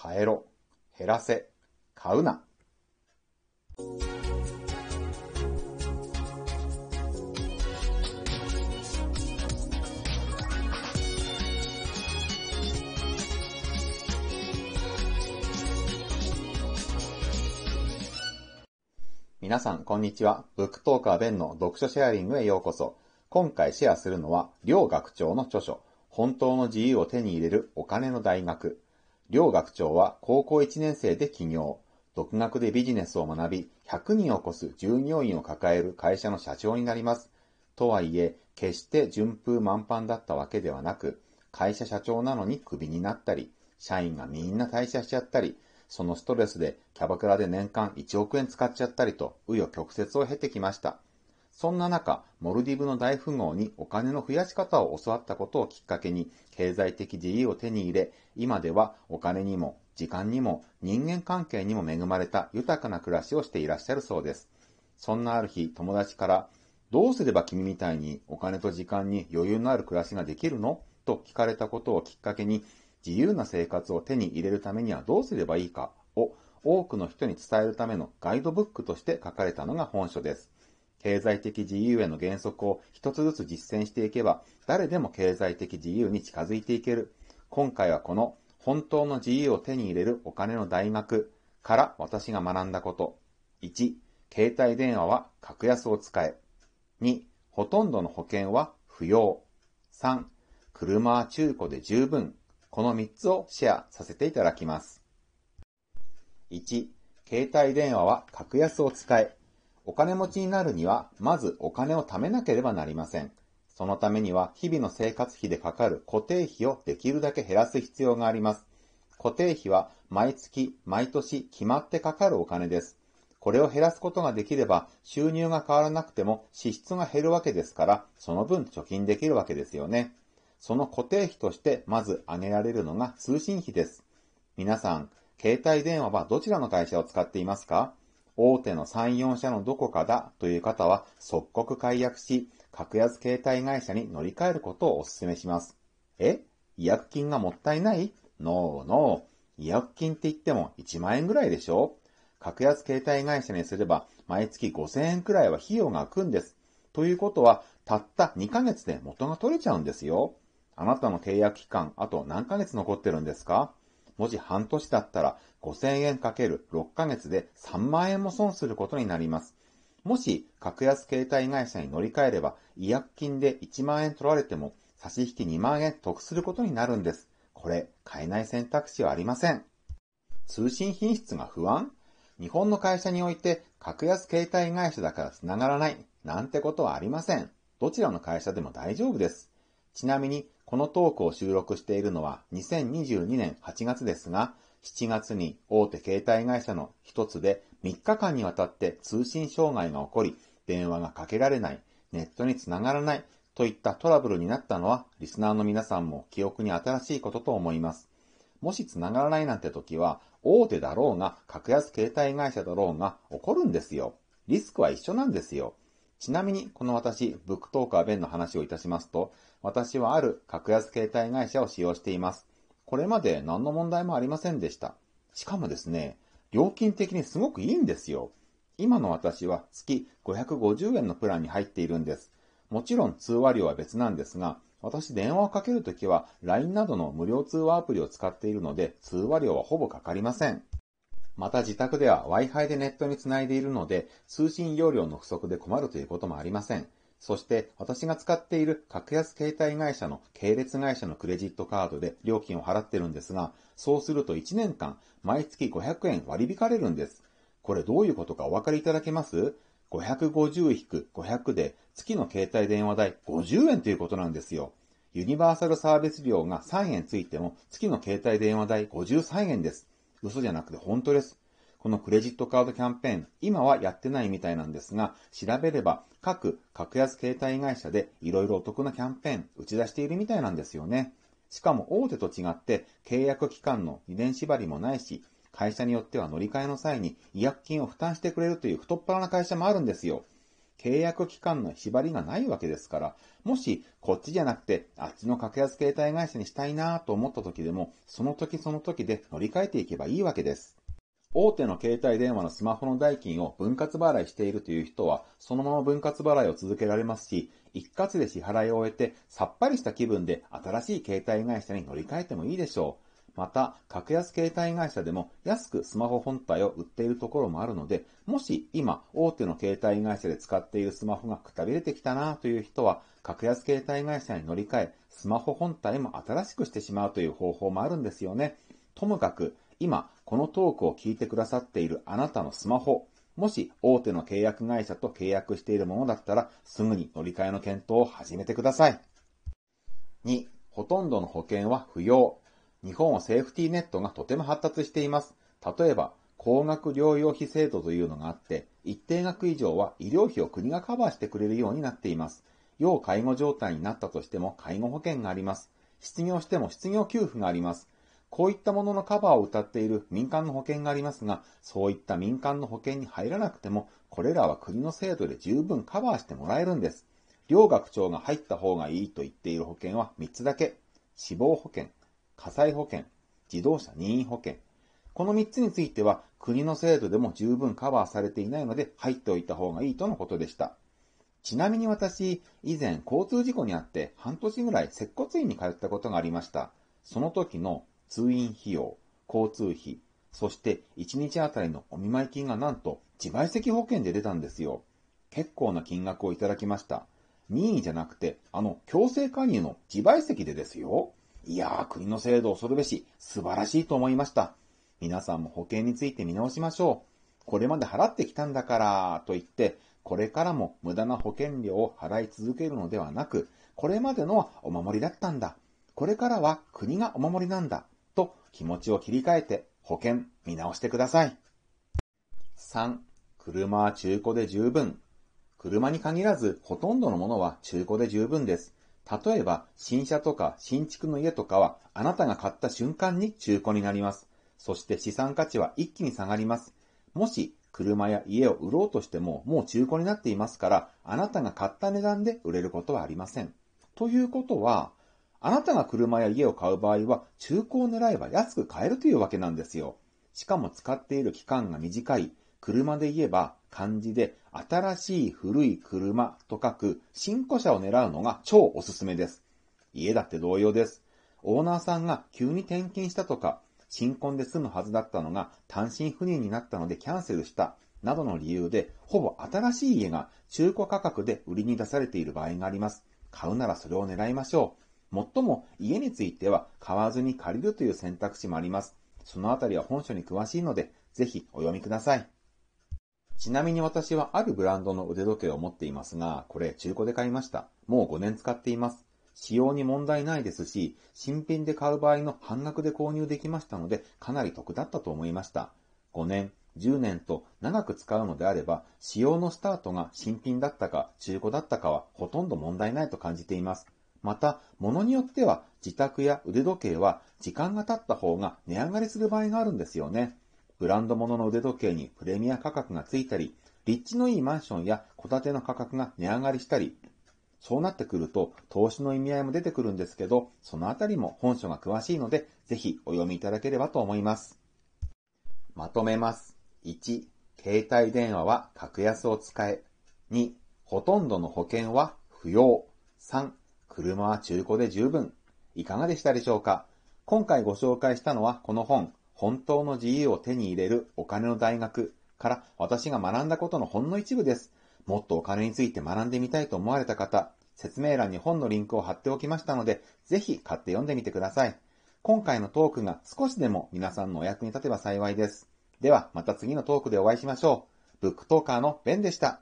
変えろ、減らせ、買うな。皆さん、こんにちは。ブックトーカーベンの読書シェアリングへようこそ。今回シェアするのは、両学長の著書、本当の自由を手に入れるお金の大学。両学長は高校1年生で起業。独学でビジネスを学び、100人を超す従業員を抱える会社の社長になります。とはいえ、決して順風満帆だったわけではなく、会社社長なのにクビになったり、社員がみんな退社しちゃったり、そのストレスでキャバクラで年間1億円使っちゃったりと、紆余曲折を経てきました。そんな中、モルディブの大富豪にお金の増やし方を教わったことをきっかけに、経済的自由を手に入れ、今ではお金にも、時間にも、人間関係にも恵まれた豊かな暮らしをしていらっしゃるそうです。そんなある日、友達から、どうすれば君みたいにお金と時間に余裕のある暮らしができるの？と聞かれたことをきっかけに、自由な生活を手に入れるためにはどうすればいいか？を多くの人に伝えるためのガイドブックとして書かれたのが本書です。経済的自由への原則を一つずつ実践していけば、誰でも経済的自由に近づいていける。今回はこの本当の自由を手に入れるお金の大学から私が学んだこと。1、携帯電話は格安を使え。2、ほとんどの保険は不要。3、車は中古で十分。この3つをシェアさせていただきます。1、携帯電話は格安を使え。お金持ちになるには、まずお金を貯めなければなりません。そのためには、日々の生活費でかかる固定費をできるだけ減らす必要があります。固定費は毎月、毎年決まってかかるお金です。これを減らすことができれば、収入が変わらなくても支出が減るわけですから、その分貯金できるわけですよね。その固定費としてまず挙げられるのが通信費です。皆さん、携帯電話はどちらの会社を使っていますか？大手の3、4社のどこかだという方は即刻解約し、格安携帯会社に乗り換えることをお勧めします。え？違約金がもったいない？ノーノー。違約金って言っても1万円ぐらいでしょ？格安携帯会社にすれば毎月5000円くらいは費用が浮くんです。ということは、たった2ヶ月で元が取れちゃうんですよ。あなたの契約期間、あと何ヶ月残ってるんですか？もし半年だったら5000円かける6ヶ月で3万円も損することになります。もし、格安携帯会社に乗り換えれば、違約金で1万円取られても、差し引き2万円得することになるんです。これ、買えない選択肢はありません。通信品質が不安？日本の会社において、格安携帯会社だから繋がらない、なんてことはありません。どちらの会社でも大丈夫です。ちなみに、このトークを収録しているのは2022年8月ですが、7月に大手携帯会社の一つで3日間にわたって通信障害が起こり、電話がかけられない、ネットにつながらないといったトラブルになったのは、リスナーの皆さんも記憶に新しいことと思います。もしつながらないなんて時は、大手だろうが、格安携帯会社だろうが、起こるんですよ。リスクは一緒なんですよ。ちなみに、この私、ブックトーカー弁の話をいたしますと、私はある格安携帯会社を使用しています。これまで何の問題もありませんでした。しかもですね、料金的にすごくいいんですよ。今の私は月550円のプランに入っているんです。もちろん通話料は別なんですが、私電話をかけるときは LINE などの無料通話アプリを使っているので通話料はほぼかかりません。また自宅では Wi-Fi でネットにつないでいるので、通信容量の不足で困るということもありません。そして私が使っている格安携帯会社の系列会社のクレジットカードで料金を払ってるんですが、そうすると1年間毎月500円割り引かれるんです。これどういうことかお分かりいただけます ?550-500 で月の携帯電話代50円ということなんですよ。ユニバーサルサービス料が3円ついても月の携帯電話代53円です。嘘じゃなくて本当です。このクレジットカードキャンペーン、今はやってないみたいなんですが、調べれば各格安携帯会社で色々お得なキャンペーン打ち出しているみたいなんですよね。しかも大手と違って契約期間の遺伝縛りもないし、会社によっては乗り換えの際に違約金を負担してくれるという太っ腹な会社もあるんですよ。契約期間の縛りがないわけですから、もしこっちじゃなくてあっちの格安携帯会社にしたいなと思った時でも、その時その時で乗り換えていけばいいわけです。大手の携帯電話のスマホの代金を分割払いしているという人は、そのまま分割払いを続けられますし、一括で支払いを終えて、さっぱりした気分で新しい携帯会社に乗り換えてもいいでしょう。また、格安携帯会社でも安くスマホ本体を売っているところもあるので、もし今、大手の携帯会社で使っているスマホがくたびれてきたなという人は、格安携帯会社に乗り換え、スマホ本体も新しくしてしまうという方法もあるんですよね。ともかく、今、このトークを聞いてくださっているあなたのスマホ、もし大手の契約会社と契約しているものだったら、すぐに乗り換えの検討を始めてください。2、ほとんどの保険は不要。日本はセーフティーネットがとても発達しています。例えば、高額療養費制度というのがあって、一定額以上は医療費を国がカバーしてくれるようになっています。要介護状態になったとしても介護保険があります。失業しても失業給付があります。こういったもののカバーを謳っている民間の保険がありますが、そういった民間の保険に入らなくても、これらは国の制度で十分カバーしてもらえるんです。両学長が入った方がいいと言っている保険は3つだけ。死亡保険、火災保険、自動車任意保険。この3つについては国の制度でも十分カバーされていないので入っておいた方がいいとのことでした。ちなみに私、以前交通事故にあって半年ぐらい接骨院に通ったことがありました。その時の通院費用、交通費、そして1日あたりのお見舞い金がなんと自賠責保険で出たんですよ。結構な金額をいただきました。任意じゃなくて、あの、強制加入の自賠責でですよ。いやー、国の制度恐るべし、素晴らしいと思いました。皆さんも保険について見直しましょう。これまで払ってきたんだから、と言って、これからも無駄な保険料を払い続けるのではなく、これまでのはお守りだったんだ。これからは国がお守りなんだ。と気持ちを切り替えて保険見直してください。3. 車は中古で十分。車に限らずほとんどのものは中古で十分です。例えば、新車とか新築の家とかは、あなたが買った瞬間に中古になります。そして資産価値は一気に下がります。もし、車や家を売ろうとしても、もう中古になっていますから、あなたが買った値段で売れることはありません。ということは、あなたが車や家を買う場合は、中古を狙えば安く買えるというわけなんですよ。しかも使っている期間が短い、車で言えば漢字で新しい古い車と書く新古車を狙うのが超おすすめです。家だって同様です。オーナーさんが急に転勤したとか、新婚で住むはずだったのが単身赴任になったのでキャンセルした、などの理由で、ほぼ新しい家が中古価格で売りに出されている場合があります。買うならそれを狙いましょう。もっとも家については買わずに借りるという選択肢もあります。そのあたりは本書に詳しいので、ぜひお読みください。ちなみに私はあるブランドの腕時計を持っていますが、これ中古で買いました。もう5年使っています。使用に問題ないですし、新品で買う場合の半額で購入できましたので、かなり得だったと思いました。5年、10年と長く使うのであれば、使用のスタートが新品だったか中古だったかはほとんど問題ないと感じています。また、物によっては自宅や腕時計は時間が経った方が値上がりする場合があるんですよね。ブランド物の腕時計にプレミア価格がついたり、立地のいいマンションや戸建ての価格が値上がりしたり、そうなってくると投資の意味合いも出てくるんですけど、そのあたりも本書が詳しいので、ぜひお読みいただければと思います。まとめます。1、携帯電話は格安を使え。2、ほとんどの保険は不要。3、車は中古で十分。いかがでしたでしょうか？今回ご紹介したのはこの本、本当の自由を手に入れるお金の大学から私が学んだことのほんの一部です。もっとお金について学んでみたいと思われた方、説明欄に本のリンクを貼っておきましたので、ぜひ買って読んでみてください。今回のトークが少しでも皆さんのお役に立てば幸いです。ではまた次のトークでお会いしましょう。ブックトーカーのベンでした。